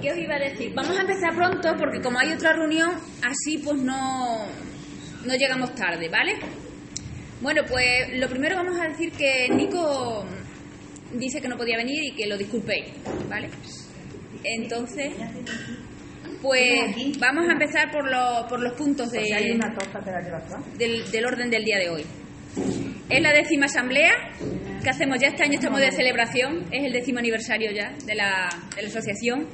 ¿Qué os iba a decir? Vamos a empezar pronto porque como hay otra reunión, así pues no, no llegamos tarde, ¿vale? Bueno, pues lo primero vamos a decir que Nico dice que no podía venir y que lo disculpéis, ¿vale? Entonces, pues vamos a empezar por, los por los puntos de, del, del orden del día de hoy. Es la décima asamblea que hacemos ya este año, estamos de celebración, es el décimo aniversario ya de la, de la asociación,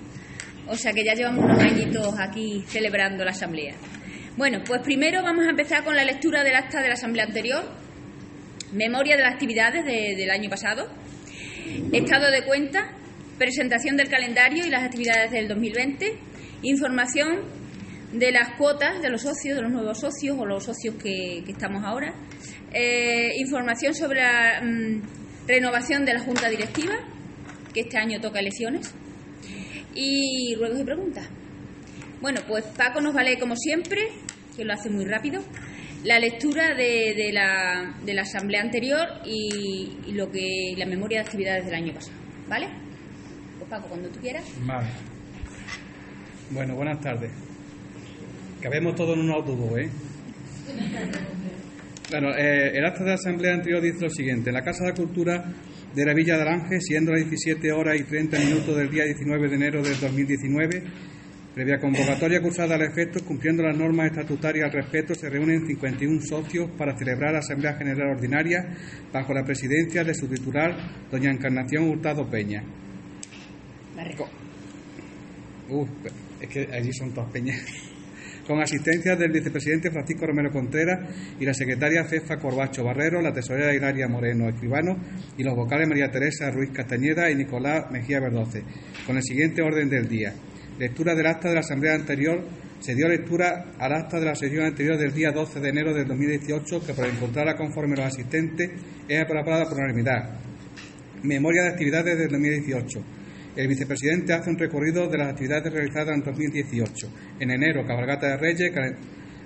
o sea que ya llevamos unos añitos aquí celebrando la asamblea. Bueno, pues primero vamos a empezar con la lectura del acta de la asamblea anterior, memoria de las actividades de- del año pasado, estado de cuenta, presentación del calendario y las actividades del 2020, información de las cuotas de los socios, de los nuevos socios o los socios que, que estamos ahora, eh, información sobre la mm, renovación de la junta directiva, que este año toca elecciones, y ruegos y preguntas. Bueno, pues Paco nos va a leer como siempre, que lo hace muy rápido, la lectura de, de la, de la asamblea anterior y, y lo que la memoria de actividades del año pasado, ¿vale? Pues Paco, cuando tú quieras. Vale. Bueno, buenas tardes. Cabemos todos en un autobús, ¿eh? Bueno, eh, el acta de la asamblea anterior dice lo siguiente. En la Casa de la Cultura de la Villa de Aranje, siendo las 17 horas y 30 minutos del día 19 de enero del 2019, previa convocatoria cursada al efecto, cumpliendo las normas estatutarias al respecto, se reúnen 51 socios para celebrar la Asamblea General Ordinaria bajo la presidencia de su titular, doña Encarnación Hurtado Peña. Uf, es que allí son todas peñas. Con asistencia del vicepresidente Francisco Romero Contreras y la secretaria Cefa Corbacho Barrero, la tesorera Hilaria Moreno Escribano y los vocales María Teresa Ruiz Castañeda y Nicolás Mejía Verdoce. Con el siguiente orden del día. Lectura del acta de la asamblea anterior. Se dio lectura al acta de la sesión anterior del día 12 de enero del 2018 que por encontrarla conforme los asistentes es aprobada por unanimidad. Memoria de actividades del 2018. El vicepresidente hace un recorrido de las actividades realizadas en 2018. En enero, cabalgata de Reyes,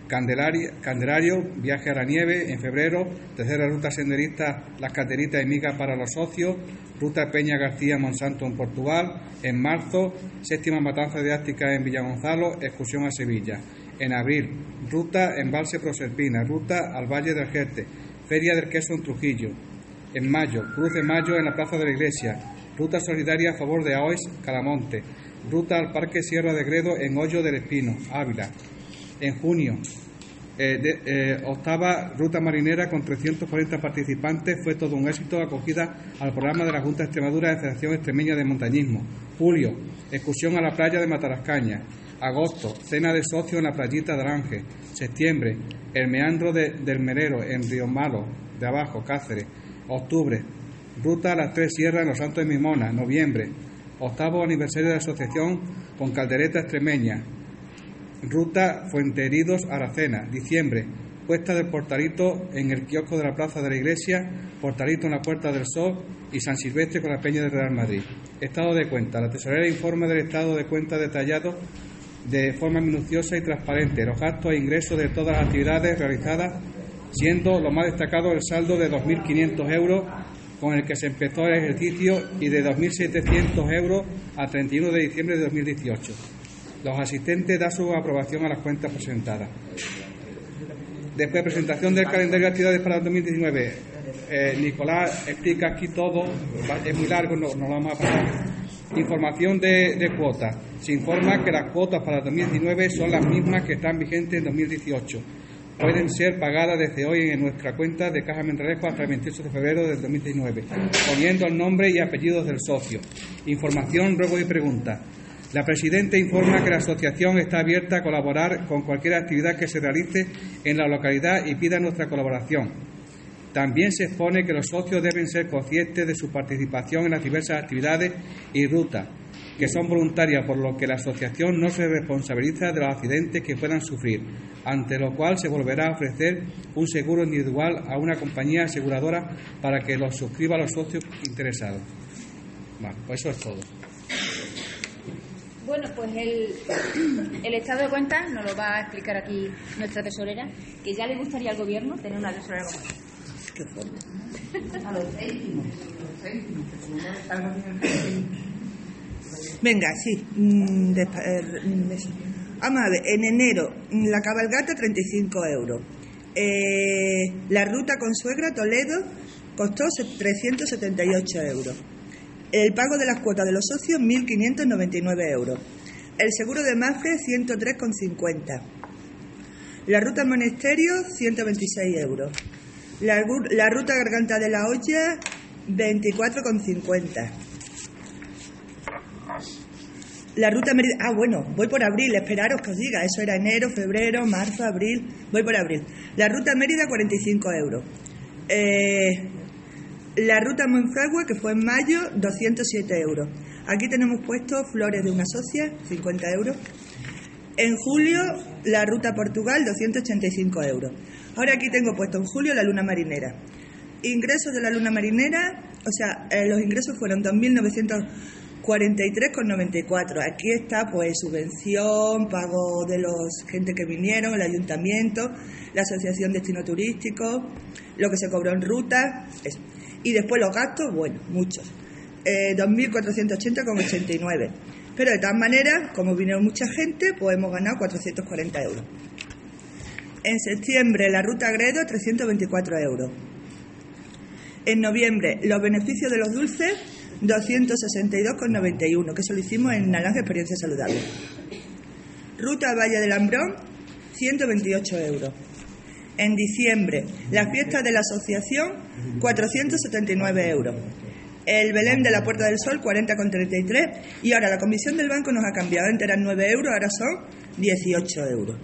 Candelario, viaje a la nieve. En febrero, tercera ruta senderista Las Cateritas y Migas para los socios. Ruta Peña García Monsanto en Portugal. En marzo, séptima matanza didáctica en Villagonzalo, excursión a Sevilla. En abril, ruta Embalse Proserpina, ruta al Valle del Jerte, Feria del Queso en Trujillo. En mayo, Cruz de Mayo en la Plaza de la Iglesia. Ruta solidaria a favor de Aois, Calamonte. Ruta al Parque Sierra de Gredo en Hoyo del Espino, Ávila. En junio, eh, eh, octava ruta marinera con 340 participantes. Fue todo un éxito acogida al programa de la Junta de Extremadura de Federación Extremeña de Montañismo. Julio, excursión a la playa de Matarascaña. Agosto, cena de socios en la playita de Aranje. Septiembre, el meandro de- del Merero en Río Malo, de abajo, Cáceres. Octubre, ruta a las Tres Sierras en los Santos de Mimona. Noviembre, octavo aniversario de la asociación con caldereta extremeña. Ruta Fuenteheridos Aracena, diciembre. Puesta del Portalito en el kiosco de la Plaza de la Iglesia, Portalito en la Puerta del Sol y San Silvestre con la Peña del Real Madrid. Estado de cuenta. La tesorera informa del estado de cuenta detallado de forma minuciosa y transparente los gastos e ingresos de todas las actividades realizadas, siendo lo más destacado el saldo de 2.500 euros con el que se empezó el ejercicio y de 2.700 euros a 31 de diciembre de 2018. Los asistentes dan su aprobación a las cuentas presentadas. Después, presentación del calendario de actividades para el 2019. Eh, Nicolás explica aquí todo, es muy largo, no, no lo vamos a pasar. Información de, de cuotas. Se informa que las cuotas para el 2019 son las mismas que están vigentes en 2018. Pueden ser pagadas desde hoy en nuestra cuenta de Caja Menrejo hasta el 28 de febrero del 2019, poniendo el nombre y apellidos del socio. Información, ruego y preguntas. La Presidenta informa que la asociación está abierta a colaborar con cualquier actividad que se realice en la localidad y pida nuestra colaboración. También se expone que los socios deben ser conscientes de su participación en las diversas actividades y rutas, que son voluntarias, por lo que la asociación no se responsabiliza de los accidentes que puedan sufrir, ante lo cual se volverá a ofrecer un seguro individual a una compañía aseguradora para que lo suscriba a los socios interesados. Bueno, pues eso es todo. Bueno, pues el, el estado de cuentas nos lo va a explicar aquí nuestra tesorera, que ya le gustaría al gobierno tener una tesorera como esta. A los céntimos, los céntimos, que como no está el gobierno céntimos. Venga, sí. Mm, eh, mm, Vamos a ver, en enero mm, la cabalgata 35 euros. Eh, la ruta con suegra Toledo costó 378 euros. El pago de las cuotas de los socios 1.599 euros. El seguro de Mafre 103,50. La ruta Monasterio 126 euros. La, la ruta Garganta de la Olla 24,50. La ruta Mérida. Ah, bueno, voy por abril, esperaros que os diga. Eso era enero, febrero, marzo, abril. Voy por abril. La ruta Mérida, 45 euros. Eh, la ruta Monfragua, que fue en mayo, 207 euros. Aquí tenemos puesto Flores de una Socia, 50 euros. En julio, la ruta Portugal, 285 euros. Ahora aquí tengo puesto en julio la luna marinera. Ingresos de la luna marinera, o sea, eh, los ingresos fueron 2.900 43,94. Aquí está pues subvención, pago de los gente que vinieron, el ayuntamiento, la asociación destino turístico, lo que se cobró en ruta, Y después los gastos, bueno, muchos. Eh, 2.480,89. Pero de todas maneras, como vinieron mucha gente, pues hemos ganado 440 euros. En septiembre, la ruta Gredo, 324 euros. En noviembre, los beneficios de los dulces, 262,91, que eso lo hicimos en Naranja Experiencia Saludable. Ruta Valle del Ambrón, 128 euros. En diciembre, la fiesta de la asociación, 479 euros. El Belén de la Puerta del Sol, 40,33. Y ahora la comisión del banco nos ha cambiado. Antes eran 9 euros, ahora son 18 euros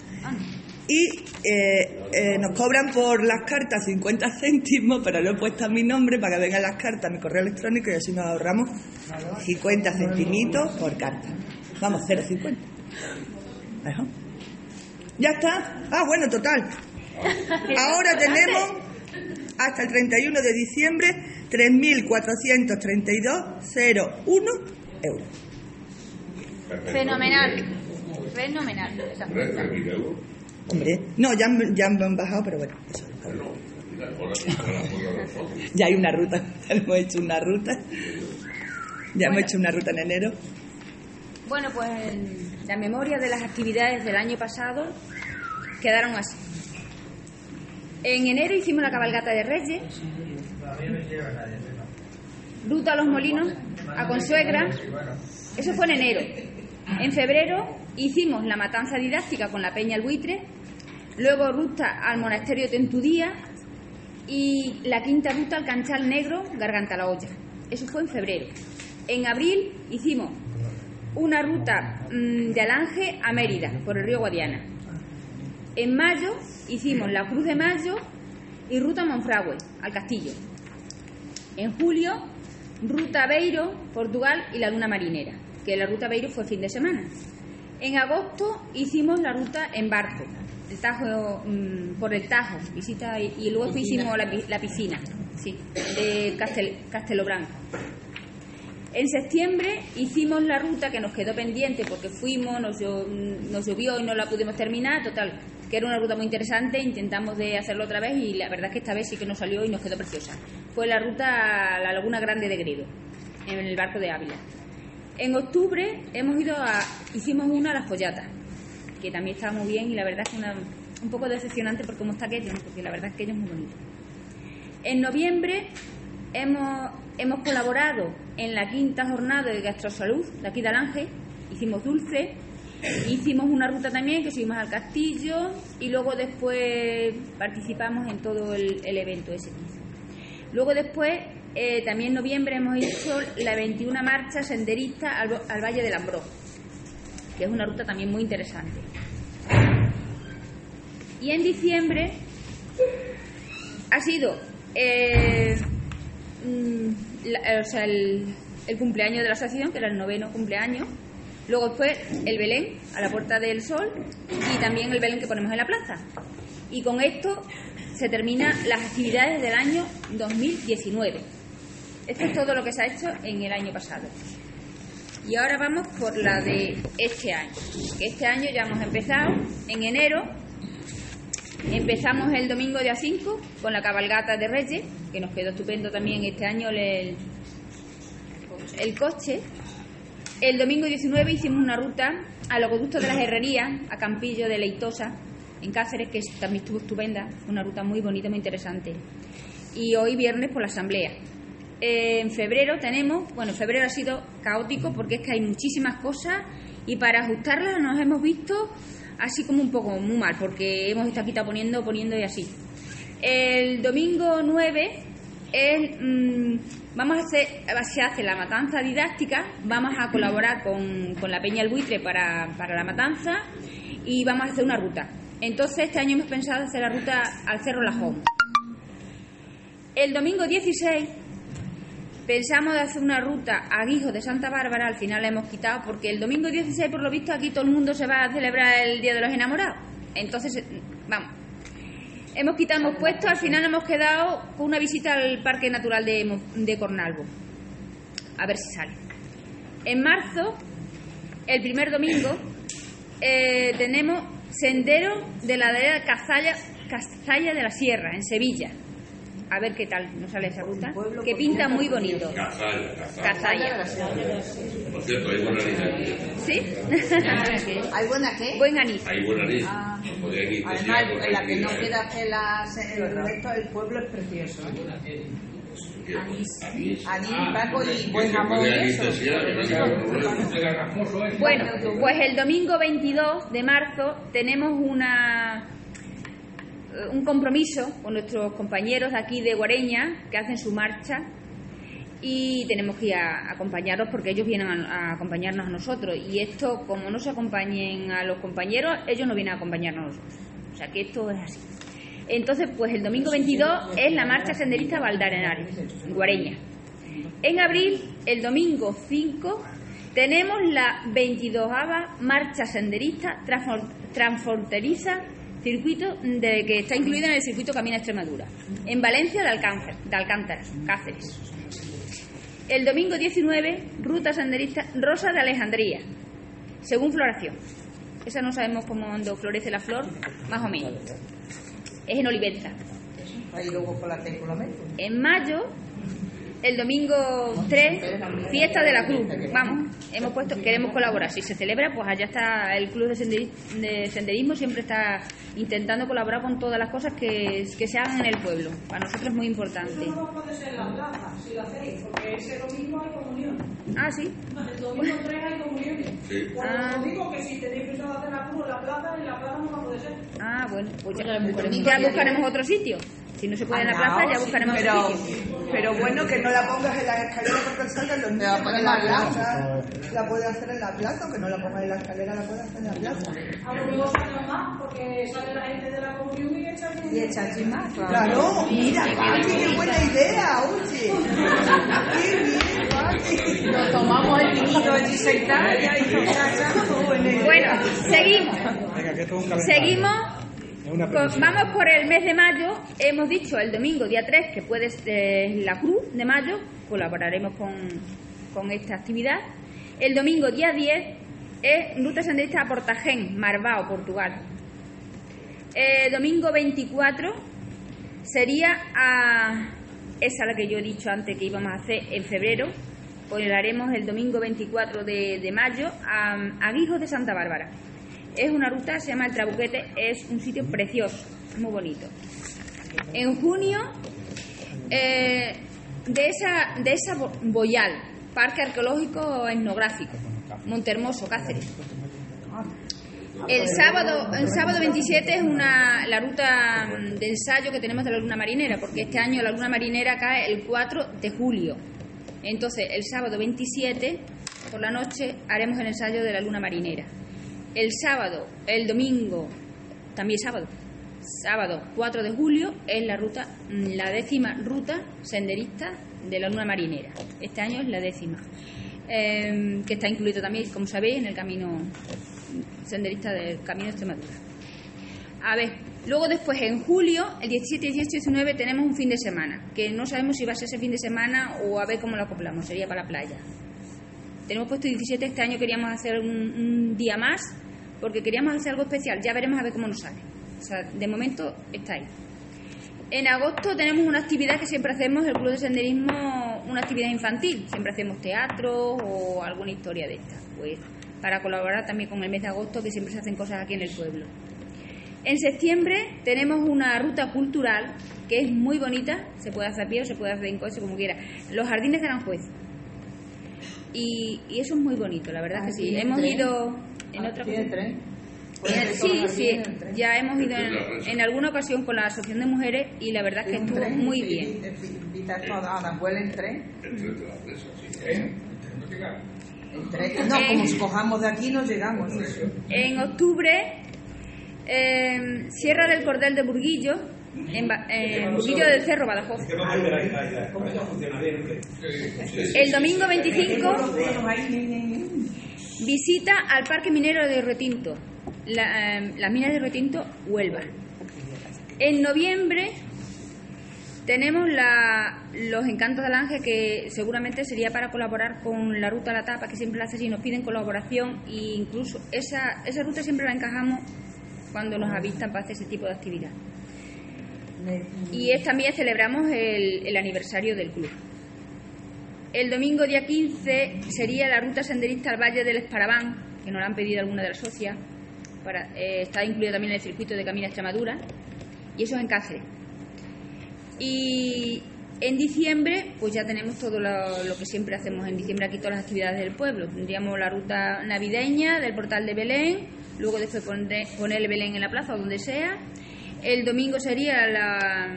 y eh, eh, nos cobran por las cartas 50 céntimos, pero lo he puesto a mi nombre para que vengan las cartas a mi correo electrónico y así nos ahorramos 50 centimitos por carta. Vamos, 0,50. Ya está. Ah, bueno, total. Ahora tenemos hasta el 31 de diciembre 3.432,01 euros. Fenomenal. Fenomenal. No, ya, ya han bajado, pero bueno. Ya hay una ruta, ya hemos hecho una ruta. Ya hemos hecho una ruta en enero. Bueno, pues la memoria de las actividades del año pasado quedaron así. En enero hicimos la cabalgata de Reyes, ruta a los molinos, a Consuegra, eso fue en enero. En febrero hicimos la matanza didáctica con la Peña El Buitre, luego ruta al monasterio Tentudía y la quinta ruta al Canchal Negro, Garganta la Olla. Eso fue en febrero. En abril hicimos una ruta mm, de Alange a Mérida, por el río Guadiana. En mayo hicimos la Cruz de Mayo y ruta Monfragüe, al Castillo. En julio, ruta Beiro, Portugal y la Luna Marinera, que la ruta Beiro fue fin de semana. En agosto hicimos la ruta en barco, el Tajo, mm, por el Tajo, visita y, luego hicimos la, piscina, sí, de Castel, Castelo Branco. En septiembre hicimos la ruta que nos quedó pendiente porque fuimos, nos, nos llovió y no la pudimos terminar, total, que era una ruta muy interesante, intentamos de hacerlo otra vez y la verdad es que esta vez sí que nos salió y nos quedó preciosa. Fue la ruta a la Laguna Grande de Gredo, en el barco de Ávila. En octubre hemos ido a, hicimos una a las Follatas, que también estaba muy bien y la verdad es que un poco decepcionante por cómo está aquello, porque la verdad es que aquello es muy bonito. En noviembre hemos, hemos colaborado en la quinta jornada de gastrosalud de aquí de Alange, hicimos dulce, hicimos una ruta también que subimos al castillo y luego después participamos en todo el, evento ese. Luego después, eh, también en noviembre hemos hecho la 21 marcha senderista al, al Valle del Ambró que es una ruta también muy interesante. Y en diciembre ha sido eh, mm, el, cumpleaños de la asociación, que era el noveno cumpleaños. Luego fue el Belén a la Puerta del Sol y también el Belén que ponemos en la plaza. Y con esto se terminan las actividades del año 2019. Esto es todo lo que se ha hecho en el año pasado. Y ahora vamos por la de este año. este año ya hemos empezado en enero. Empezamos el domingo día 5 con la cabalgata de Reyes, que nos quedó estupendo también este año el, el coche. El domingo 19 hicimos una ruta al acueducto de las Herrerías, a Campillo de Leitosa, en Cáceres, que también estuvo estupenda, una ruta muy bonita, muy interesante. Y hoy viernes por la asamblea. En febrero tenemos, bueno, febrero ha sido caótico porque es que hay muchísimas cosas y para ajustarlas nos hemos visto así como un poco muy mal porque hemos estado quitando poniendo, poniendo y así. El domingo 9 es, mm, vamos a hacer, se hace la matanza didáctica, vamos a colaborar con, con la Peña El Buitre para, para la matanza y vamos a hacer una ruta. Entonces, este año hemos pensado hacer la ruta al Cerro Lajón. El domingo 16 pensamos de hacer una ruta a Guijo de Santa Bárbara, al final la hemos quitado porque el domingo 16, por lo visto, aquí todo el mundo se va a celebrar el Día de los Enamorados. Entonces, vamos, hemos quitado, hemos puesto, al final hemos quedado con una visita al Parque Natural de, de Cornalvo. A ver si sale. En marzo, el primer domingo, eh, tenemos Sendero de la de Cazalla, Cazalla de la Sierra, en Sevilla. A ver qué tal nos sale esa ruta. Que pinta muy bonito. Cazalla. Cazalla. Por cierto, hay buen anís aquí. ¿Sí? ¿Hay buena qué? Buen anís. Hay buen anís. Ah. Además, en la que no queda que las, el resto del pueblo es precioso. ¿eh? ¿Qué? Anís. Anís, Paco y Que buen jamón. Bueno, pues el domingo 22 de marzo tenemos una un compromiso con nuestros compañeros aquí de Guareña que hacen su marcha y tenemos que ir a acompañarlos porque ellos vienen a, acompañarnos a nosotros. Y esto como no se acompañen a los compañeros ellos no vienen a acompañarnos a nosotros. O sea que esto es así. Entonces pues el domingo 22 es la marcha senderista Valdarenares en Guareña. En abril el domingo 5 tenemos la 22 marcha senderista transfronteriza circuito de, que está incluida en el circuito Camina Extremadura, en Valencia de, Alcáncer, de Alcántara, Cáceres. El domingo 19, ruta senderista Rosa de Alejandría, según floración. Esa no sabemos cómo cuando florece la flor, más o menos. Es en Olivenza. En mayo, el domingo 3, fiesta de la Cruz. Vamos, hemos puesto, queremos colaborar. Si se celebra, pues allá está el Club de, Senderi- de Senderismo, siempre está intentando colaborar con todas las cosas que, que se hagan en el pueblo. Para nosotros es muy importante. No puede ser en la plaza, si lo hacéis, porque ese domingo hay comunión. Ah, sí. El domingo 3 hay comunión. Sí. Por Ah. lo digo que si tenéis pensado hacer la cruz en la plaza, en la plaza no va a poder ser. Ah, bueno, pues ya, Pues ya buscaremos otro sitio. Si no se puede en la Ah, plaza, ya sí, buscaremos pero, otro sitio. Pero bueno, que no la pongas en la escalera porque salga los niños en la plaza. La puede hacer en la plaza, o que no la pongas en la escalera, la puede hacer en la plaza. A lo mejor sacan más, porque sale la gente de la comunión y echan Y echa chismas, claro. Claro, mira, Paqui, qué buena idea, oye. Qué bien, Paqui. Nos tomamos el vinito allí sentados y ahí Bueno, seguimos. Que. Seguimos una Pues vamos por el mes de mayo. Hemos dicho el domingo, día 3, que puede ser la Cruz de mayo. Colaboraremos con, con esta actividad. El domingo, día 10, es Ruta Senderista a Portagén, Marbao, Portugal. El domingo 24 sería a. Esa la que yo he dicho antes que íbamos a hacer en febrero. Pues la haremos el domingo 24 de, de mayo a, a Guijos de Santa Bárbara. Es una ruta, se llama El Trabuquete, es un sitio precioso, muy bonito. En junio, eh, de esa, de esa Bo- Boyal, Parque Arqueológico Etnográfico, Montermoso, Cáceres. El sábado, el sábado 27 es una, la ruta de ensayo que tenemos de la luna marinera, porque este año la luna marinera cae el 4 de julio. Entonces, el sábado 27 por la noche haremos el ensayo de la luna marinera. El sábado, el domingo, también sábado, sábado 4 de julio es la ruta, la décima ruta senderista de la luna marinera. Este año es la décima, eh, que está incluido también, como sabéis, en el camino senderista del Camino de Extremadura. A ver, luego después en julio, el 17, 18 y 19 tenemos un fin de semana, que no sabemos si va a ser ese fin de semana o a ver cómo lo acoplamos, sería para la playa. Tenemos puesto 17, este año queríamos hacer un, día más, porque queríamos hacer algo especial, ya veremos a ver cómo nos sale. O sea, de momento está ahí. En agosto tenemos una actividad que siempre hacemos, el Club de Senderismo, una actividad infantil, siempre hacemos teatro o alguna historia de esta, pues para colaborar también con el mes de agosto, que siempre se hacen cosas aquí en el pueblo. En septiembre tenemos una ruta cultural que es muy bonita, se puede hacer a pie o se puede hacer en coche, como quiera. Los jardines de Aranjuez. Y, y eso es muy bonito, la verdad que sí. Hemos ido en otra tren? Eh, sí, sí, ya hemos ido en, en alguna ocasión con la Asociación de Mujeres y la verdad es que estuvo muy bien. En. En tren. No, como si cojamos de aquí no llegamos. En octubre, eh, Sierra del Cordel de Burguillo, en, Ba- en del Cerro, Badajoz. El domingo 25, visita al Parque Minero de Retinto, la, eh, las minas de Retinto, Huelva. En noviembre tenemos la- los encantos del ángel que seguramente sería para colaborar con la ruta a la tapa que siempre la hace y nos piden colaboración e incluso esa, esa ruta siempre la encajamos cuando nos avistan para hacer ese tipo de actividad. Y es, también celebramos el, aniversario del club. El domingo día 15 sería la ruta senderista al Valle del Esparabán, que nos la han pedido alguna de las socias. Para, eh, está incluido también en el circuito de Camina Extremadura. Y eso es en Cáceres. Y en diciembre, pues ya tenemos todo lo, que siempre hacemos en diciembre aquí, todas las actividades del pueblo. Tendríamos la ruta navideña del portal de Belén, luego después poner el Belén en la plaza o donde sea. El domingo sería la,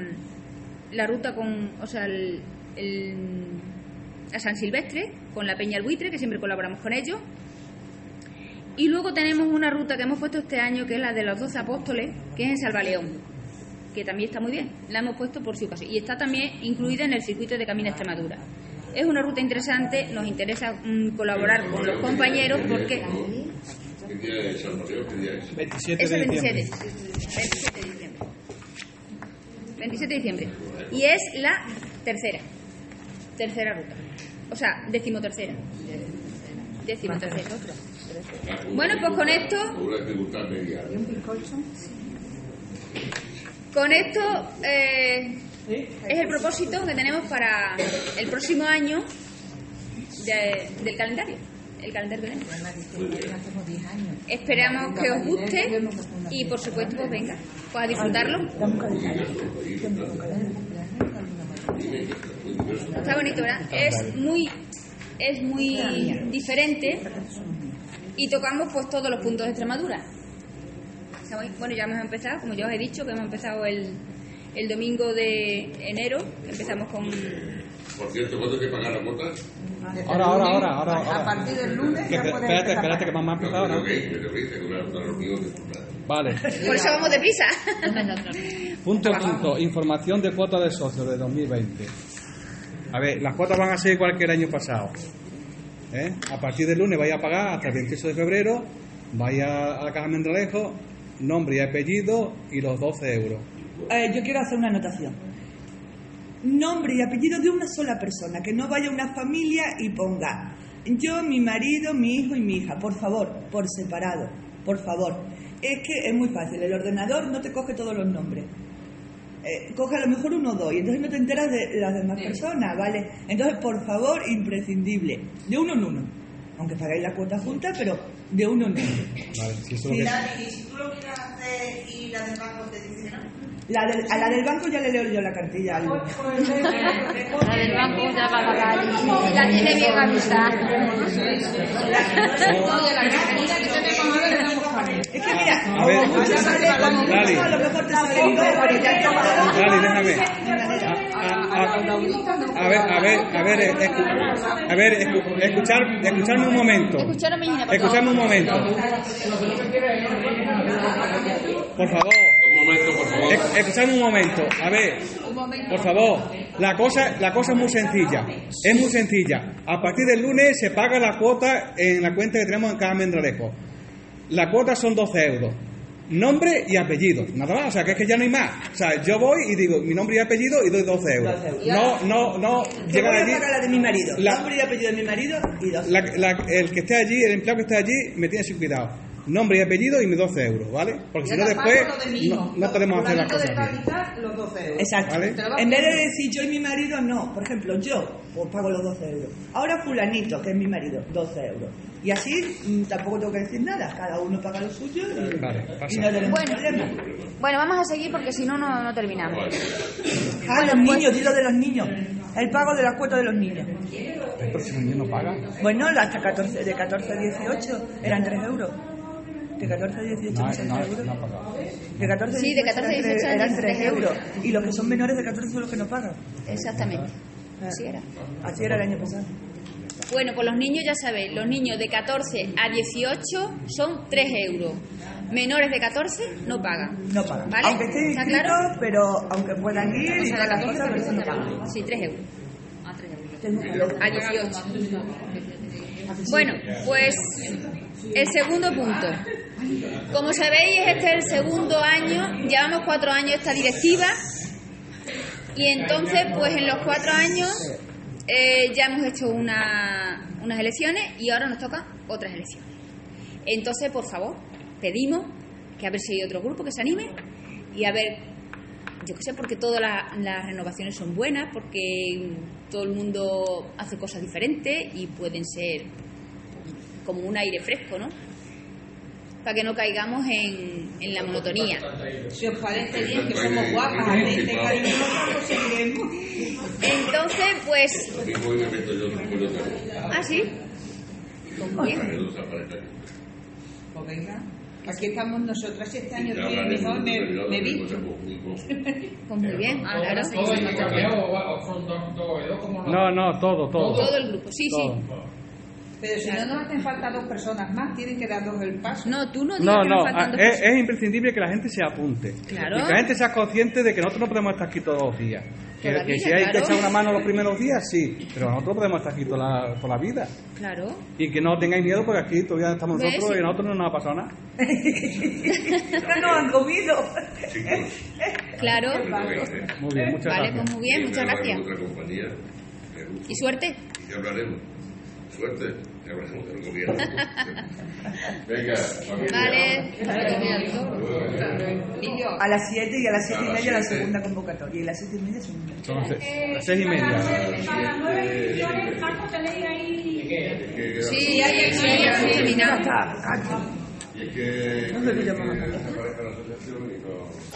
la ruta con, o sea, el, el- a San Silvestre, con la Peña El Buitre, que siempre colaboramos con ellos. Y luego tenemos una ruta que hemos puesto este año, que es la de los 12 apóstoles, que es en Salvaleón, que también está muy bien. La hemos puesto por si ocasión. Y está también incluida en el circuito de Camino a Extremadura. Es una ruta interesante, nos interesa mm, colaborar con los compañeros porque... ¿Qué día es San Mateo? ¿Qué día es? 27 Es de el 27, diciembre. 27 de diciembre. 27 de diciembre. Y es la tercera. Tercera ruta. O sea, decimotercera. Decimotercera. Bueno, pues con esto, con esto eh, es el propósito que tenemos para el próximo año de- del calendario. El calendario que tenemos. Esperamos que os guste y por supuesto pues venga, pues a disfrutarlo. Está bonito, ¿verdad? Es muy, es muy diferente y tocamos pues todos los puntos de Extremadura. Bueno, ya hemos empezado, como ya os he dicho, que hemos empezado el, el domingo de enero, empezamos con... Por cierto, ¿cuándo hay que pagar la cuota? Ahora, ahora, ahora, ahora. A partir del lunes Que- ya puedes espérate, empezar. espérate, que mamá ha empezado ahora. Vale. Por eso vamos deprisa. Punto quinto, información de cuotas de socios de 2020. A ver, las cuotas van a ser igual que el año pasado. ¿Eh? A partir del lunes vaya a pagar hasta el 28 de febrero, vaya a la caja Mendralejo, nombre y apellido y los 12 euros. Eh, yo quiero hacer una anotación. Nombre y apellido de una sola persona, que no vaya una familia y ponga yo, mi marido, mi hijo y mi hija. Por favor, por separado, por favor. Es que es muy fácil, el ordenador no te coge todos los nombres. Eh, coge a lo mejor uno o dos y entonces no te enteras de las demás personas, ¿vale? Entonces, por favor, imprescindible, de uno en uno. Aunque pagáis la cuota junta, pero de uno en uno. Vale, si eso es lo Sí, que- la- Y si tú lo quieres hacer y la del banco te dice que no. La del- a la del banco ya le leo yo la cartilla. La del banco ya va a pagar. La tiene bien avisada. Es que mira, A ver, a lo mejor te sale un dólar y ya te va Dale, déjame. A, ver, a ver, a ver, eh, escu- a ver, escu- escuchar, escucharme un momento. Escuchadme un momento. Por favor. Un momento, por favor. Esc- Escuchadme un momento. A ver, por favor. La cosa, la cosa es muy sencilla. Es muy sencilla. A partir del lunes se paga la cuota en la cuenta que tenemos en cada Mendralejo. La cuota son 12 euros. Nombre y apellido. Nada más. O sea, que es que ya no hay más. O sea, yo voy y digo mi nombre y apellido y doy 12 euros. 12 euros. No, no, no. Yo Llegan voy a allí. pagar la de mi marido. La- Nombre y apellido de mi marido y dos. la- la- el que esté allí, el empleado que esté allí, me tiene sin cuidado. Nombre y apellido y mis 12 euros, ¿vale? Porque si no después no, no podemos hacer las cosas de bien. los 12 euros. Exacto. En vez de decir yo y mi marido, no. Por ejemplo, yo pues pago los 12 euros. Ahora fulanito, que es mi marido, 12 euros. Y así mm, tampoco tengo que decir nada. Cada uno paga lo suyo y, Vale, y no tenemos Bueno. problema. Bueno, vamos a seguir porque si no, no, no terminamos. Ah, los niños, dilo de los niños. El pago de la cuota de los niños. ¿El próximo año no paga? Bueno, hasta 14, de 14 a 18 eran 3 euros. De 14 a 18 No, no 3 euros. no ha pagado. De 14 a Sí, de 14 a 18 eran eran 3 tres euros. Y los que son menores de 14 son los que no pagan. Exactamente. Así era. Así era el año pasado. Bueno, pues los niños ya sabéis, los niños de 14 a 18 son 3 euros. Menores de 14 no pagan. No pagan. ¿Vale? Aunque estén ¿Está inscritos, claro? pero aunque puedan ir y todas las cosas, pero eso no pagan. Sí, 3 euros. Tengo que ver. A 18. Bueno, pues el segundo punto. Como sabéis, este es el segundo año, llevamos cuatro años esta directiva y entonces, pues en los cuatro años eh, ya hemos hecho una- unas elecciones y ahora nos tocan otras elecciones. Entonces, por favor, pedimos que a ver si hay otro grupo que se anime y a ver, yo qué sé, porque todas la- las renovaciones son buenas, porque todo el mundo hace cosas diferentes y pueden ser como un aire fresco, ¿no? Para que no caigamos en, en la monotonía. Si os parece bien que somos guapas. Entonces, pues, ah, sí. No desaparezca. Pues venga, aquí estamos nosotras y este año hablaremos mejor me, visto. conjunto. Pues muy bien, claro. ¿Todo está cambiado o o son dos, dos, dos como No, no, todo, todo. Todo el grupo, sí, sí. Pero si no nos hacen falta dos personas más, tienen que darnos el paso. No, tú no digas No, que no, nos faltan ah, dos es, personas. es imprescindible que la gente se apunte. Claro. Y que la gente sea consciente de que nosotros no podemos estar aquí todos los días. Que, que si hay que echar una mano los primeros días, sí, pero nosotros podemos estar aquí toda la, toda la vida. Claro. Y que no tengáis miedo porque aquí todavía estamos ¿Ves? nosotros y a nosotros no nos ha pasado nada. No nos han comido. Claro. Muy bien, muchas Vale, gracias. pues muy bien, Y muchas gracias. Y suerte. Y ya hablaremos. Suerte, ya hablaremos del gobierno. Venga. Vale. A las 7 y a las 7 y media la segunda convocatoria. Y a las 7 y media son Son las seis, las seis y media. Sí, hay sí, hemos terminado. Y es que desaparezca la asociación y no...